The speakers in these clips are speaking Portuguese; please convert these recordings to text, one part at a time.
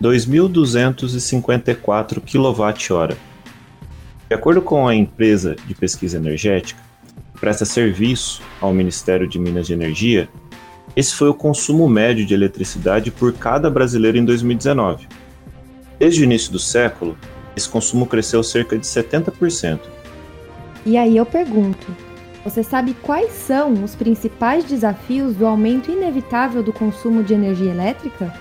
2.254 kWh. De acordo com a empresa de pesquisa energética, que presta serviço ao Ministério de Minas e Energia, esse foi o consumo médio de eletricidade por cada brasileiro em 2019. Desde o início do século, esse consumo cresceu cerca de 70%. E aí eu pergunto: você sabe quais são os principais desafios do aumento inevitável do consumo de energia elétrica?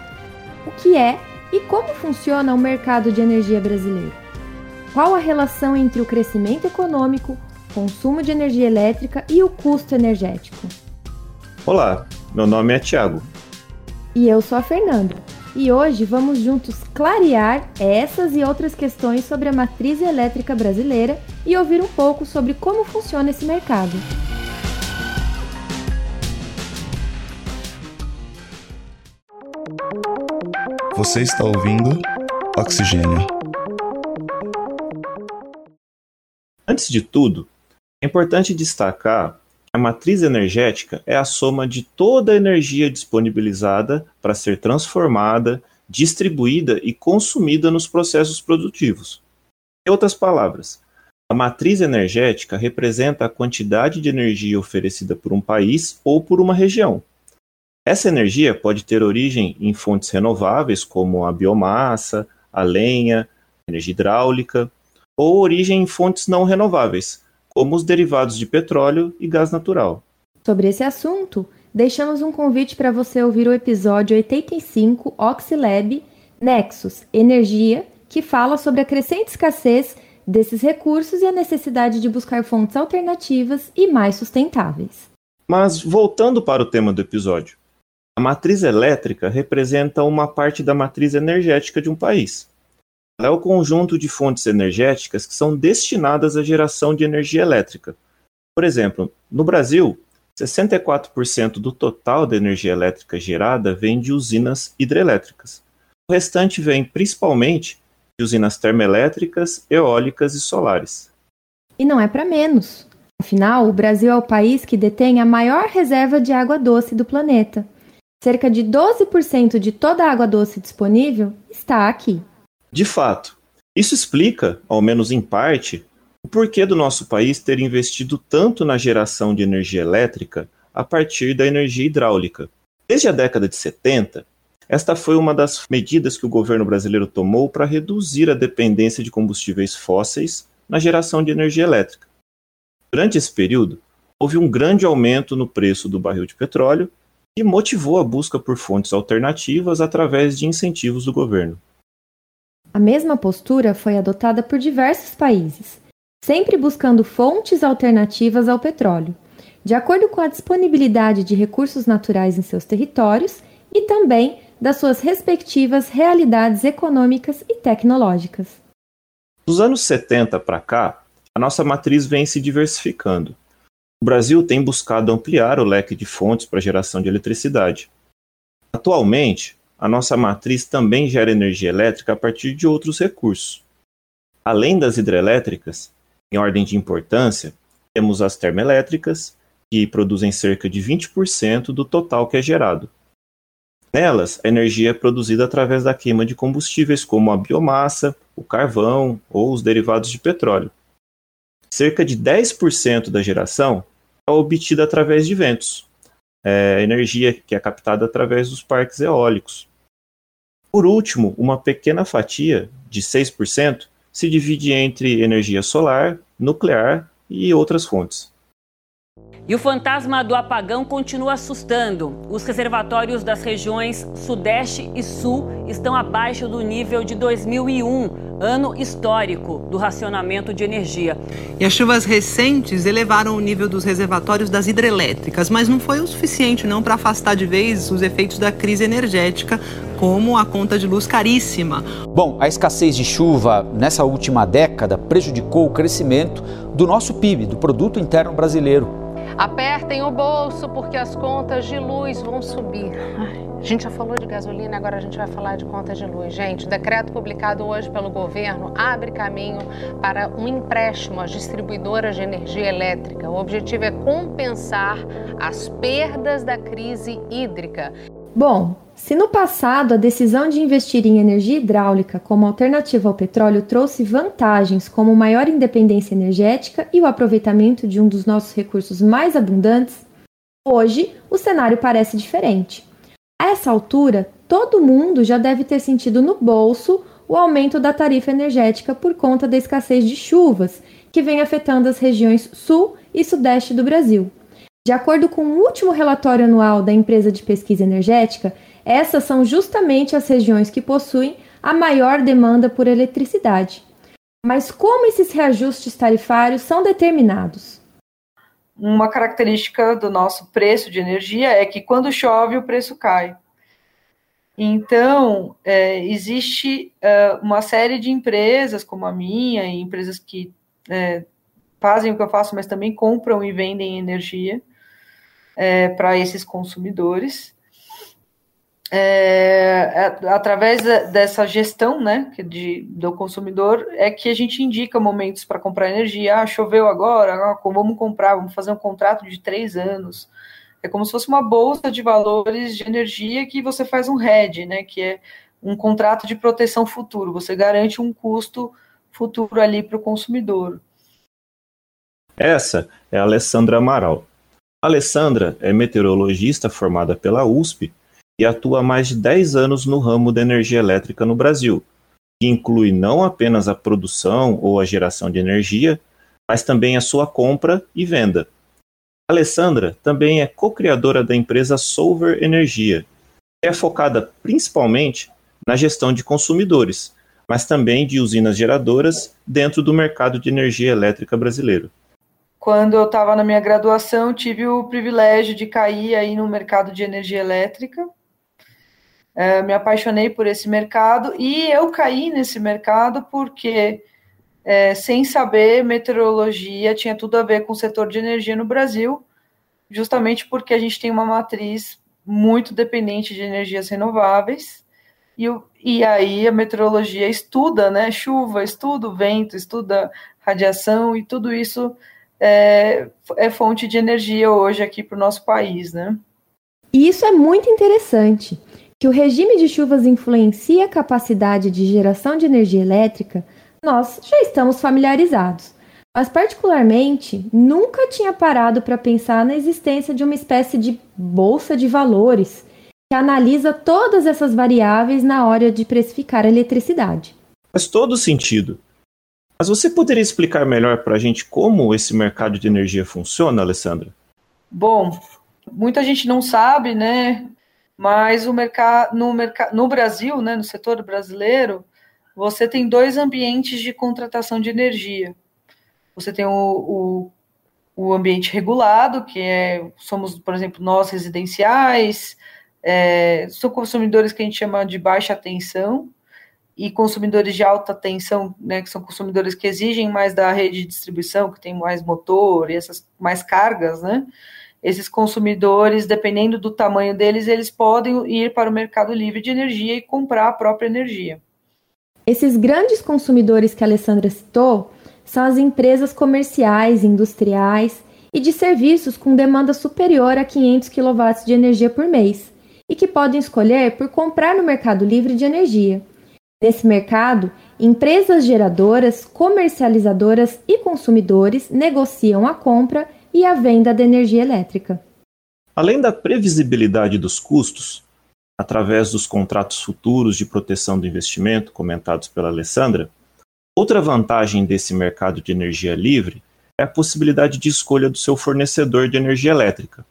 O que é e como funciona o mercado de energia brasileiro? Qual a relação entre o crescimento econômico, consumo de energia elétrica e o custo energético? Olá, meu nome é Tiago. E eu sou a Fernanda. E hoje vamos juntos clarear essas e outras questões sobre a matriz elétrica brasileira e ouvir um pouco sobre como funciona esse mercado. Você está ouvindo Oxigênio. Antes de tudo, é importante destacar que a matriz energética é a soma de toda a energia disponibilizada para ser transformada, distribuída e consumida nos processos produtivos. Em outras palavras, a matriz energética representa a quantidade de energia oferecida por um país ou por uma região. Essa energia pode ter origem em fontes renováveis, como a biomassa, a lenha, a energia hidráulica, ou origem em fontes não renováveis, como os derivados de petróleo e gás natural. Sobre esse assunto, deixamos um convite para você ouvir o episódio 85 Oxilab Nexus Energia, que fala sobre a crescente escassez desses recursos e a necessidade de buscar fontes alternativas e mais sustentáveis. Mas voltando para o tema do episódio, a matriz elétrica representa uma parte da matriz energética de um país. Ela é o conjunto de fontes energéticas que são destinadas à geração de energia elétrica. Por exemplo, no Brasil, 64% do total da energia elétrica gerada vem de usinas hidrelétricas. O restante vem principalmente de usinas termoelétricas, eólicas e solares. E não é para menos. Afinal, o Brasil é o país que detém a maior reserva de água doce do planeta. Cerca de 12% de toda a água doce disponível está aqui. De fato, isso explica, ao menos em parte, o porquê do nosso país ter investido tanto na geração de energia elétrica a partir da energia hidráulica. Desde a década de 70, esta foi uma das medidas que o governo brasileiro tomou para reduzir a dependência de combustíveis fósseis na geração de energia elétrica. Durante esse período, houve um grande aumento no preço do barril de petróleo e motivou a busca por fontes alternativas através de incentivos do governo. A mesma postura foi adotada por diversos países, sempre buscando fontes alternativas ao petróleo, de acordo com a disponibilidade de recursos naturais em seus territórios e também das suas respectivas realidades econômicas e tecnológicas. Dos anos 70 para cá, a nossa matriz vem se diversificando. O Brasil tem buscado ampliar o leque de fontes para geração de eletricidade. Atualmente, a nossa matriz também gera energia elétrica a partir de outros recursos. Além das hidrelétricas, em ordem de importância, temos as termoelétricas, que produzem cerca de 20% do total que é gerado. Nelas, a energia é produzida através da queima de combustíveis como a biomassa, o carvão ou os derivados de petróleo. Cerca de 10% da geração obtida através de ventos, é energia que é captada através dos parques eólicos. Por último, uma pequena fatia, de 6%, se divide entre energia solar, nuclear e outras fontes. E o fantasma do apagão continua assustando. Os reservatórios das regiões Sudeste e Sul estão abaixo do nível de 2001, ano histórico do racionamento de energia. E as chuvas recentes elevaram o nível dos reservatórios das hidrelétricas, mas não foi o suficiente não para afastar de vez os efeitos da crise energética, como a conta de luz caríssima. Bom, a escassez de chuva nessa última década prejudicou o crescimento do nosso PIB, do produto interno brasileiro. Apertem o bolso porque as contas de luz vão subir. a gente já falou de gasolina, agora a gente vai falar de contas de luz. Gente, o decreto publicado hoje pelo governo abre caminho para um empréstimo às distribuidoras de energia elétrica. O objetivo é compensar as perdas da crise hídrica. Bom, se no passado a decisão de investir em energia hidráulica como alternativa ao petróleo trouxe vantagens como maior independência energética e o aproveitamento de um dos nossos recursos mais abundantes, hoje o cenário parece diferente. A essa altura, todo mundo já deve ter sentido no bolso o aumento da tarifa energética por conta da escassez de chuvas, que vem afetando as regiões sul e sudeste do Brasil. De acordo com o último relatório anual da empresa de pesquisa energética, essas são justamente as regiões que possuem a maior demanda por eletricidade. Mas como esses reajustes tarifários são determinados? Uma característica do nosso preço de energia é que quando chove o preço cai. Então, é, existe é, uma série de empresas, como a minha, e empresas que é, fazem o que eu faço, mas também compram e vendem energia é, para esses consumidores é, é, através dessa gestão né, de, do consumidor, é que a gente indica momentos para comprar energia. Ah, choveu agora, ah, vamos comprar, vamos fazer um contrato de três anos. É como se fosse uma bolsa de valores de energia que você faz um hedge, né, que é um contrato de proteção futuro. Você garante um custo futuro ali para o consumidor. Essa é a Alessandra Amaral. Alessandra é meteorologista formada pela USP e atua há mais de 10 anos no ramo da energia elétrica no Brasil, que inclui não apenas a produção ou a geração de energia, mas também a sua compra e venda. Alessandra também é co-criadora da empresa Solver Energia, que é focada principalmente na gestão de consumidores, mas também de usinas geradoras dentro do mercado de energia elétrica brasileiro. Quando eu estava na minha graduação, tive o privilégio de cair aí no mercado de energia elétrica é, me apaixonei por esse mercado e eu caí nesse mercado porque, é, sem saber, meteorologia tinha tudo a ver com o setor de energia no Brasil, justamente porque a gente tem uma matriz muito dependente de energias renováveis. E, e aí a meteorologia estuda, né? Chuva, estuda vento, estuda radiação e tudo isso é, é fonte de energia hoje aqui para o nosso país, né? E isso é muito interessante que o regime de chuvas influencia a capacidade de geração de energia elétrica, nós já estamos familiarizados. Mas, particularmente, nunca tinha parado para pensar na existência de uma espécie de bolsa de valores que analisa todas essas variáveis na hora de precificar a eletricidade. Faz todo sentido. Mas você poderia explicar melhor para a gente como esse mercado de energia funciona, Alessandra? Bom, muita gente não sabe, né? mas o mercado no, mercado no Brasil, né, no setor brasileiro, você tem dois ambientes de contratação de energia. Você tem o, o, o ambiente regulado, que é somos, por exemplo, nós residenciais, é, são consumidores que a gente chama de baixa tensão, e consumidores de alta tensão, né, que são consumidores que exigem mais da rede de distribuição, que tem mais motor e essas mais cargas, né? esses consumidores, dependendo do tamanho deles, eles podem ir para o mercado livre de energia e comprar a própria energia. Esses grandes consumidores que a Alessandra citou são as empresas comerciais, industriais e de serviços com demanda superior a 500 kW de energia por mês e que podem escolher por comprar no mercado livre de energia. Nesse mercado, empresas geradoras, comercializadoras e consumidores negociam a compra e a venda da energia elétrica. Além da previsibilidade dos custos, através dos contratos futuros de proteção do investimento comentados pela Alessandra, outra vantagem desse mercado de energia livre é a possibilidade de escolha do seu fornecedor de energia elétrica.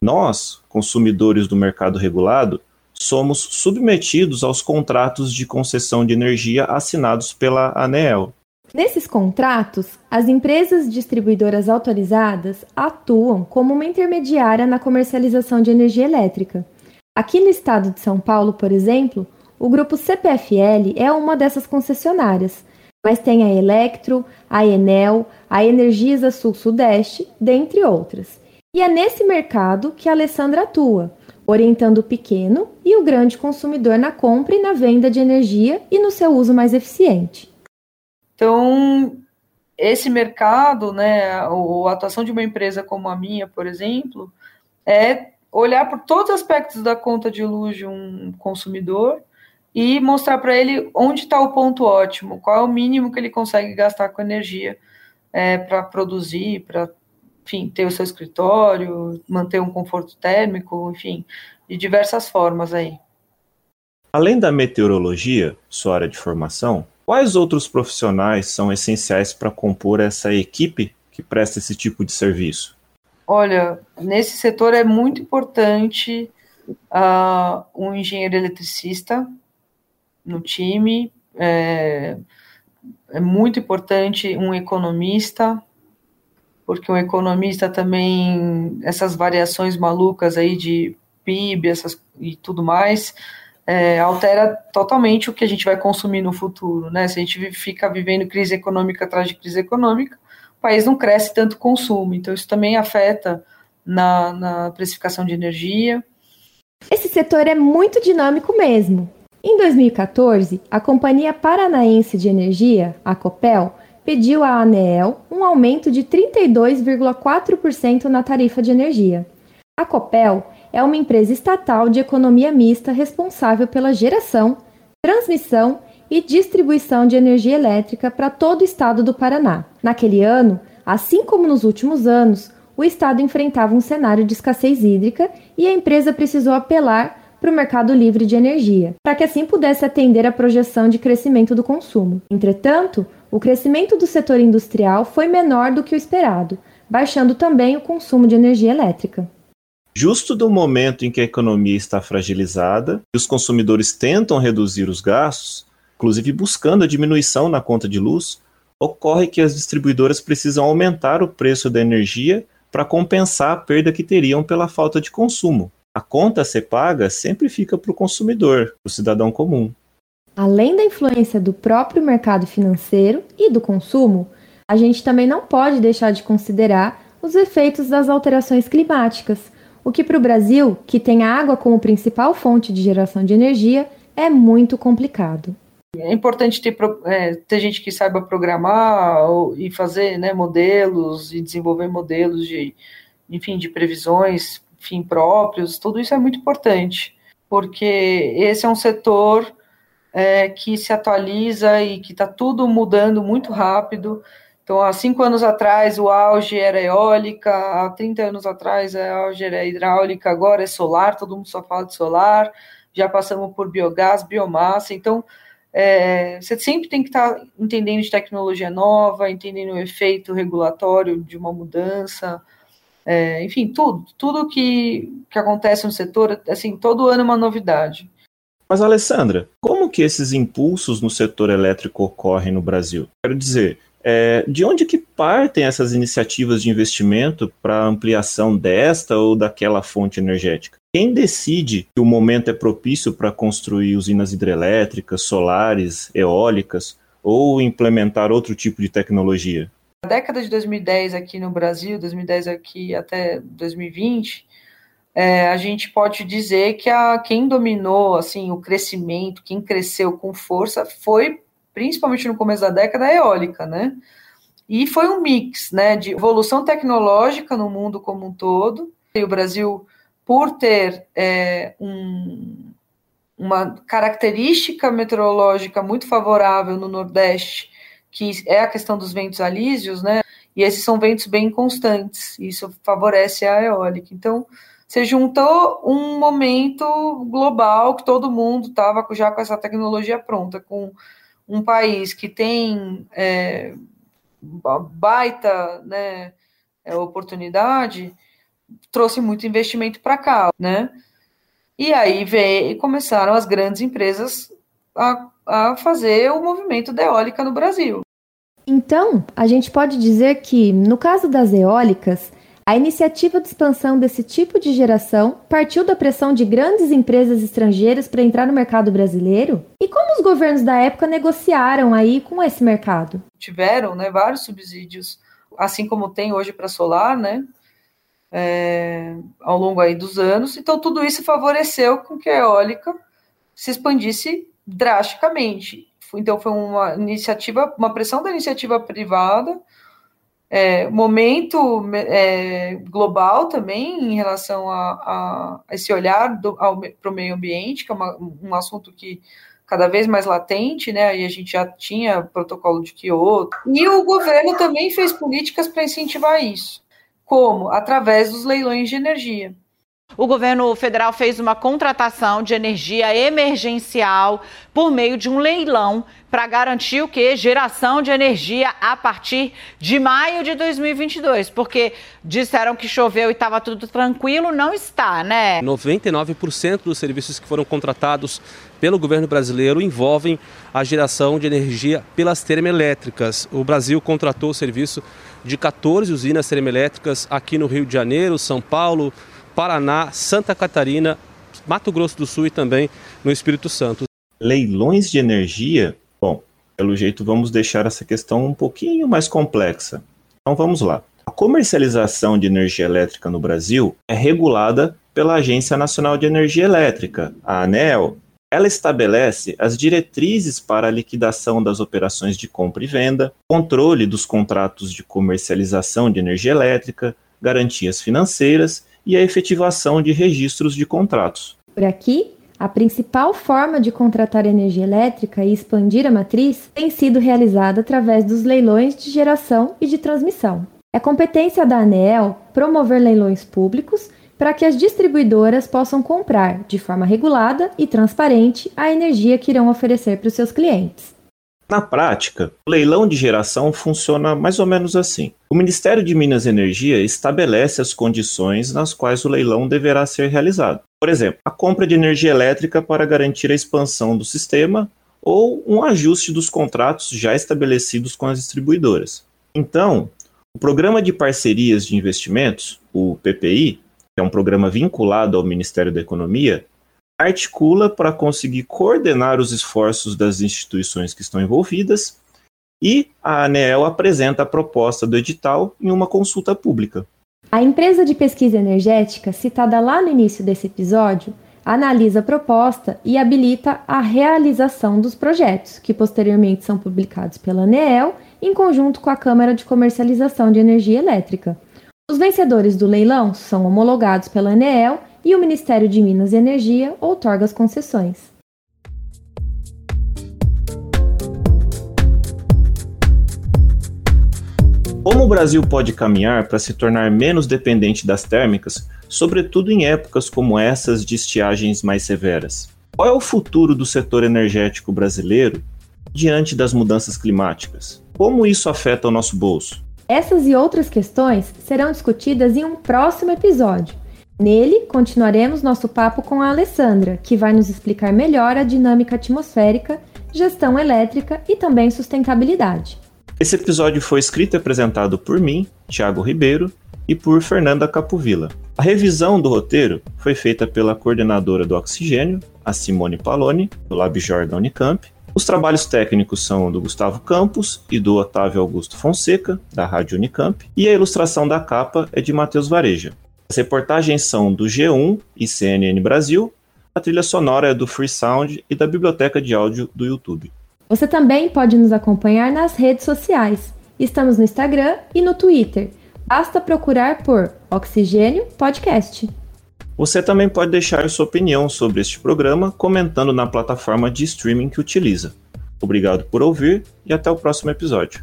Nós, consumidores do mercado regulado, somos submetidos aos contratos de concessão de energia assinados pela ANEEL. Nesses contratos, as empresas distribuidoras autorizadas atuam como uma intermediária na comercialização de energia elétrica. Aqui no estado de São Paulo, por exemplo, o grupo CPFL é uma dessas concessionárias, mas tem a Electro, a Enel, a Energisa Sul-Sudeste, dentre outras. E é nesse mercado que a Alessandra atua, orientando o pequeno e o grande consumidor na compra e na venda de energia e no seu uso mais eficiente. Então, esse mercado, né, a atuação de uma empresa como a minha, por exemplo, é olhar por todos os aspectos da conta de luz de um consumidor e mostrar para ele onde está o ponto ótimo, qual é o mínimo que ele consegue gastar com energia é, para produzir, para enfim, ter o seu escritório, manter um conforto térmico, enfim, de diversas formas aí. Além da meteorologia, sua área de formação, quais outros profissionais são essenciais para compor essa equipe que presta esse tipo de serviço? Olha, nesse setor é muito importante uh, um engenheiro eletricista no time, é, é muito importante um economista, porque um economista também, essas variações malucas aí de PIB essas, e tudo mais, é, altera totalmente o que a gente vai consumir no futuro, né? Se a gente fica vivendo crise econômica atrás de crise econômica, o país não cresce tanto consumo, então isso também afeta na, na precificação de energia. Esse setor é muito dinâmico mesmo. Em 2014, a Companhia Paranaense de Energia, a Copel, pediu à ANEEL um aumento de 32,4% na tarifa de energia. A Copel é uma empresa estatal de economia mista responsável pela geração, transmissão e distribuição de energia elétrica para todo o estado do Paraná. Naquele ano, assim como nos últimos anos, o estado enfrentava um cenário de escassez hídrica e a empresa precisou apelar para o mercado livre de energia, para que assim pudesse atender a projeção de crescimento do consumo. Entretanto, o crescimento do setor industrial foi menor do que o esperado, baixando também o consumo de energia elétrica. Justo do momento em que a economia está fragilizada e os consumidores tentam reduzir os gastos, inclusive buscando a diminuição na conta de luz, ocorre que as distribuidoras precisam aumentar o preço da energia para compensar a perda que teriam pela falta de consumo. A conta a ser paga sempre fica para o consumidor, para o cidadão comum. Além da influência do próprio mercado financeiro e do consumo, a gente também não pode deixar de considerar os efeitos das alterações climáticas, o que para o Brasil, que tem a água como principal fonte de geração de energia, é muito complicado. É importante ter, é, ter gente que saiba programar ou, e fazer né, modelos e desenvolver modelos de, enfim, de previsões, enfim, próprios. Tudo isso é muito importante, porque esse é um setor é, que se atualiza e que está tudo mudando muito rápido. Então, há cinco anos atrás, o auge era eólica, há 30 anos atrás, o auge era hidráulica, agora é solar, todo mundo só fala de solar, já passamos por biogás, biomassa. Então, é, você sempre tem que estar tá entendendo de tecnologia nova, entendendo o efeito regulatório de uma mudança, é, enfim, tudo, tudo que, que acontece no setor, assim, todo ano é uma novidade. Mas, Alessandra, como que esses impulsos no setor elétrico ocorrem no Brasil? Quero dizer, é, de onde que partem essas iniciativas de investimento para ampliação desta ou daquela fonte energética? Quem decide que o momento é propício para construir usinas hidrelétricas, solares, eólicas ou implementar outro tipo de tecnologia? Na década de 2010 aqui no Brasil, 2010 aqui até 2020, é, a gente pode dizer que a, quem dominou assim o crescimento, quem cresceu com força, foi principalmente no começo da década a eólica, né? E foi um mix, né, de evolução tecnológica no mundo como um todo. E o Brasil, por ter é, um, uma característica meteorológica muito favorável no Nordeste, que é a questão dos ventos alísios, né? E esses são ventos bem constantes, isso favorece a eólica. Então, você juntou um momento global que todo mundo estava já com essa tecnologia pronta, com um país que tem é, baita né, é, oportunidade, trouxe muito investimento para cá, né? E aí veio, e começaram as grandes empresas a, a fazer o movimento da eólica no Brasil. Então, a gente pode dizer que, no caso das eólicas, a iniciativa de expansão desse tipo de geração partiu da pressão de grandes empresas estrangeiras para entrar no mercado brasileiro? E como os governos da época negociaram aí com esse mercado? Tiveram né, vários subsídios, assim como tem hoje para solar, né? É, ao longo aí dos anos. Então, tudo isso favoreceu com que a eólica se expandisse drasticamente. Então, foi uma iniciativa, uma pressão da iniciativa privada é, momento é, global também em relação a, a, esse olhar para o meio ambiente, que é uma, um assunto que cada vez mais latente, né? E a gente já tinha protocolo de Kyoto. E o governo também fez políticas para incentivar isso. Como? Através dos leilões de energia. O governo federal fez uma contratação de energia emergencial por meio de um leilão para garantir o que? Geração de energia a partir de maio de 2022, porque disseram que choveu e estava tudo tranquilo, não está, né? 99% dos serviços que foram contratados pelo governo brasileiro envolvem a geração de energia pelas termoelétricas. O Brasil contratou o serviço de 14 usinas termoelétricas aqui no Rio de Janeiro, São Paulo, Paraná, Santa Catarina, Mato Grosso do Sul e também no Espírito Santo. Leilões de energia? Bom, pelo jeito vamos deixar essa questão um pouquinho mais complexa. Então vamos lá. A comercialização de energia elétrica no Brasil é regulada pela Agência Nacional de Energia Elétrica, a ANEEL. Ela estabelece as diretrizes para a liquidação das operações de compra e venda, controle dos contratos de comercialização de energia elétrica, garantias financeiras e a efetivação de registros de contratos. Por aqui, a principal forma de contratar energia elétrica e expandir a matriz tem sido realizada através dos leilões de geração e de transmissão. É competência da ANEEL promover leilões públicos para que as distribuidoras possam comprar, de forma regulada e transparente, a energia que irão oferecer para os seus clientes. Na prática, o leilão de geração funciona mais ou menos assim. O Ministério de Minas e Energia estabelece as condições nas quais o leilão deverá ser realizado. Por exemplo, a compra de energia elétrica para garantir a expansão do sistema ou um ajuste dos contratos já estabelecidos com as distribuidoras. Então, o Programa de Parcerias de Investimentos, o PPI, que é um programa vinculado ao Ministério da Economia, articula para conseguir coordenar os esforços das instituições que estão envolvidas e a ANEEL apresenta a proposta do edital em uma consulta pública. A empresa de pesquisa energética, citada lá no início desse episódio, analisa a proposta e habilita a realização dos projetos, que posteriormente são publicados pela ANEEL em conjunto com a Câmara de Comercialização de Energia Elétrica. Os vencedores do leilão são homologados pela ANEEL e o Ministério de Minas e Energia outorga as concessões. Como o Brasil pode caminhar para se tornar menos dependente das térmicas, sobretudo em épocas como essas de estiagens mais severas? Qual é o futuro do setor energético brasileiro diante das mudanças climáticas? Como isso afeta o nosso bolso? Essas e outras questões serão discutidas em um próximo episódio. Nele, continuaremos nosso papo com a Alessandra, que vai nos explicar melhor a dinâmica atmosférica, gestão elétrica e também sustentabilidade. Esse episódio foi escrito e apresentado por mim, Thiago Ribeiro, e por Fernanda Capovilla. A revisão do roteiro foi feita pela coordenadora do Oxigênio, a Simone Paloni, do LabJor da Unicamp. Os trabalhos técnicos são do Gustavo Campos e do Otávio Augusto Fonseca, da Rádio Unicamp, e a ilustração da capa é de Matheus Vareja. As reportagens são do G1 e CNN Brasil. A trilha sonora é do Free Sound e da biblioteca de áudio do YouTube. Você também pode nos acompanhar nas redes sociais. Estamos no Instagram e no Twitter. Basta procurar por Oxigênio Podcast. Você também pode deixar sua opinião sobre este programa comentando na plataforma de streaming que utiliza. Obrigado por ouvir e até o próximo episódio.